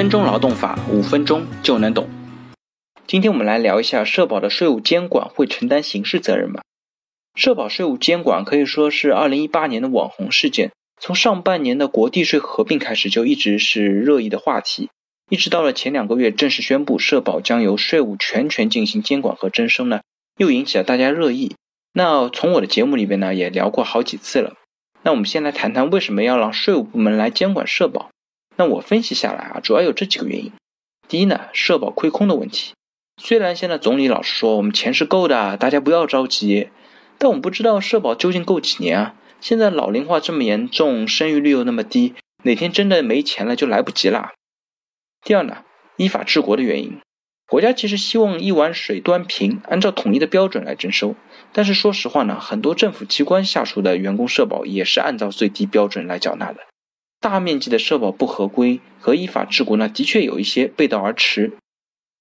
分钟劳动法，五分钟就能懂。今天我们来聊一下社保的税务监管会承担刑事责任吗？社保税务监管可以说是二零一八年的网红事件，从上半年的国地税合并开始就一直是热议的话题，一直到了前两个月正式宣布社保将由税务全权进行监管和征收呢，又引起了大家热议。那从我的节目里边呢也聊过好几次了。那我们先来谈谈为什么要让税务部门来监管社保。那我分析下来啊，主要有这几个原因。第一呢，社保亏空的问题。虽然现在总理老是说我们钱是够的，大家不要着急，但我们不知道社保究竟够几年啊？现在老龄化这么严重，生育率又那么低，哪天真的没钱了就来不及了。第二呢，依法治国的原因。国家其实希望一碗水端平，按照统一的标准来征收。但是说实话呢，很多政府机关下属的员工社保也是按照最低标准来缴纳的。大面积的社保不合规和依法治国呢，的确有一些背道而驰。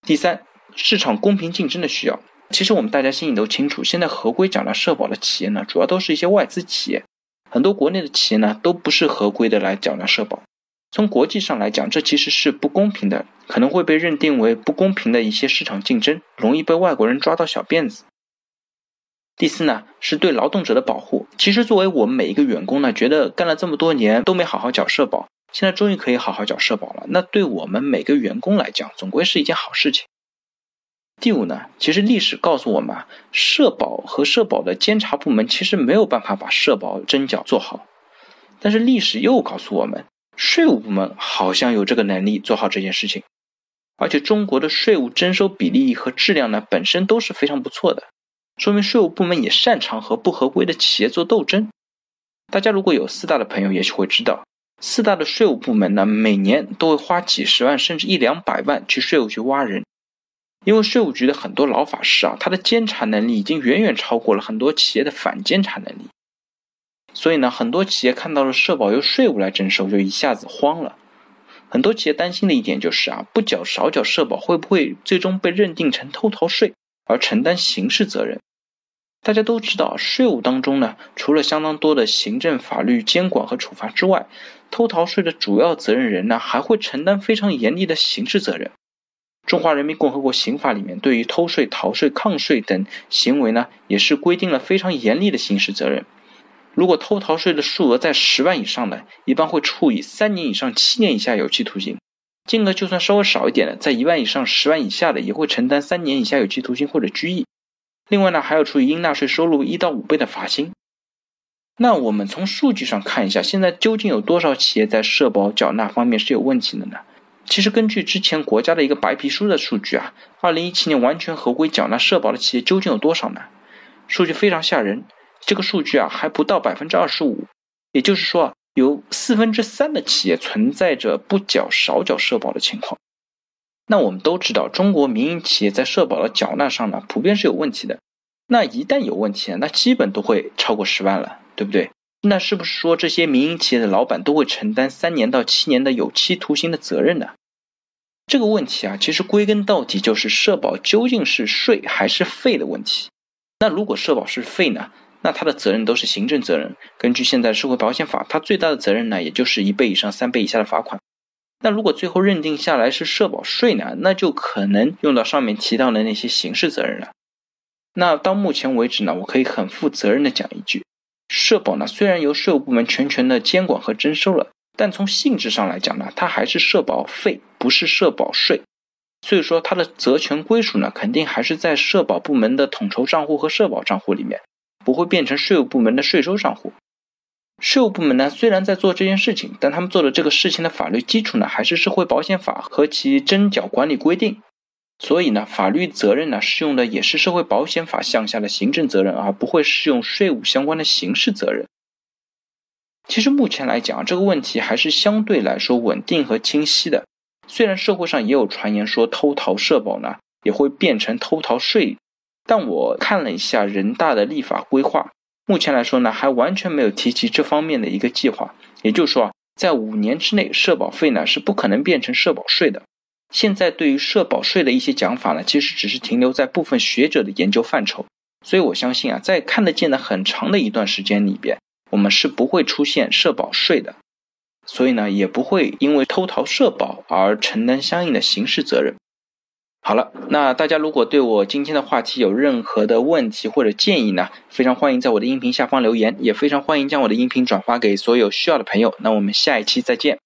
第三，市场公平竞争的需要。其实我们大家心里都清楚，现在合规缴纳社保的企业呢，主要都是一些外资企业，很多国内的企业呢，都不是合规的来缴纳社保。从国际上来讲，这其实是不公平的，可能会被认定为不公平的一些市场竞争，容易被外国人抓到小辫子。第四呢，是对劳动者的保护。其实作为我们每一个员工呢，觉得干了这么多年都没好好缴社保，现在终于可以好好缴社保了。那对我们每个员工来讲，总归是一件好事情。第五呢，其实历史告诉我们啊，社保和社保的监察部门其实没有办法把社保征缴做好，但是历史又告诉我们，税务部门好像有这个能力做好这件事情。而且中国的税务征收比例和质量呢，本身都是非常不错的。说明税务部门也擅长和不合规的企业做斗争。大家如果有四大的朋友，也许会知道，四大的税务部门呢，每年都会花几十万甚至一两百万去税务局挖人。因为税务局的很多老法师啊，他的监察能力已经远远超过了很多企业的反监察能力。所以呢，很多企业看到了社保由税务来征收，就一下子慌了。很多企业担心的一点就是啊，不缴少缴社保会不会最终被认定成偷逃税而承担刑事责任？大家都知道，税务当中呢，除了相当多的行政法律监管和处罚之外，偷逃税的主要责任人呢，还会承担非常严厉的刑事责任。中华人民共和国刑法里面对于偷税、逃税、抗税等行为呢，也是规定了非常严厉的刑事责任。如果偷逃税的数额在十万以上的，一般会处以三年以上七年以下有期徒刑；金额就算稍微少一点的，在一万以上十万以下的，也会承担三年以下有期徒刑或者拘役。另外呢，还要处以应纳税收入一到五倍的罚金。那我们从数据上看一下，现在究竟有多少企业在社保缴纳方面是有问题的呢？其实根据之前国家的一个白皮书的数据啊，二零一七年完全合规缴纳社保的企业究竟有多少呢？数据非常吓人，这个数据啊还不到百分之二十五，也就是说，有四分之三的企业存在着不缴少缴社保的情况。那我们都知道，中国民营企业在社保的缴纳上呢，普遍是有问题的。那一旦有问题，那基本都会超过十万了，对不对？那是不是说这些民营企业的老板都会承担三年到七年的有期徒刑的责任呢？这个问题啊，其实归根到底就是社保究竟是税还是费的问题。那如果社保是费呢，那它的责任都是行政责任。根据现在社会保险法，它最大的责任呢，也就是一倍以上三倍以下的罚款。那如果最后认定下来是社保税呢，那就可能用到上面提到的那些刑事责任了。那到目前为止呢，我可以很负责任的讲一句，社保呢虽然由税务部门全权的监管和征收了，但从性质上来讲呢，它还是社保费，不是社保税。所以说它的责权归属呢，肯定还是在社保部门的统筹账户和社保账户里面，不会变成税务部门的税收账户。税务部门呢，虽然在做这件事情，但他们做的这个事情的法律基础呢，还是社会保险法和其征缴管理规定。所以呢，法律责任呢，适用的也是社会保险法项下的行政责任，而不会适用税务相关的刑事责任。其实目前来讲，这个问题还是相对来说稳定和清晰的。虽然社会上也有传言说偷逃社保呢，也会变成偷逃税，但我看了一下人大的立法规划。目前来说呢，还完全没有提及这方面的一个计划。也就是说，在五年之内，社保费呢是不可能变成社保税的。现在对于社保税的一些讲法呢，其实只是停留在部分学者的研究范畴。所以我相信啊，在看得见的很长的一段时间里边，我们是不会出现社保税的。所以呢，也不会因为偷逃社保而承担相应的刑事责任。好了，那大家如果对我今天的话题有任何的问题或者建议呢，非常欢迎在我的音频下方留言，也非常欢迎将我的音频转发给所有需要的朋友。那我们下一期再见。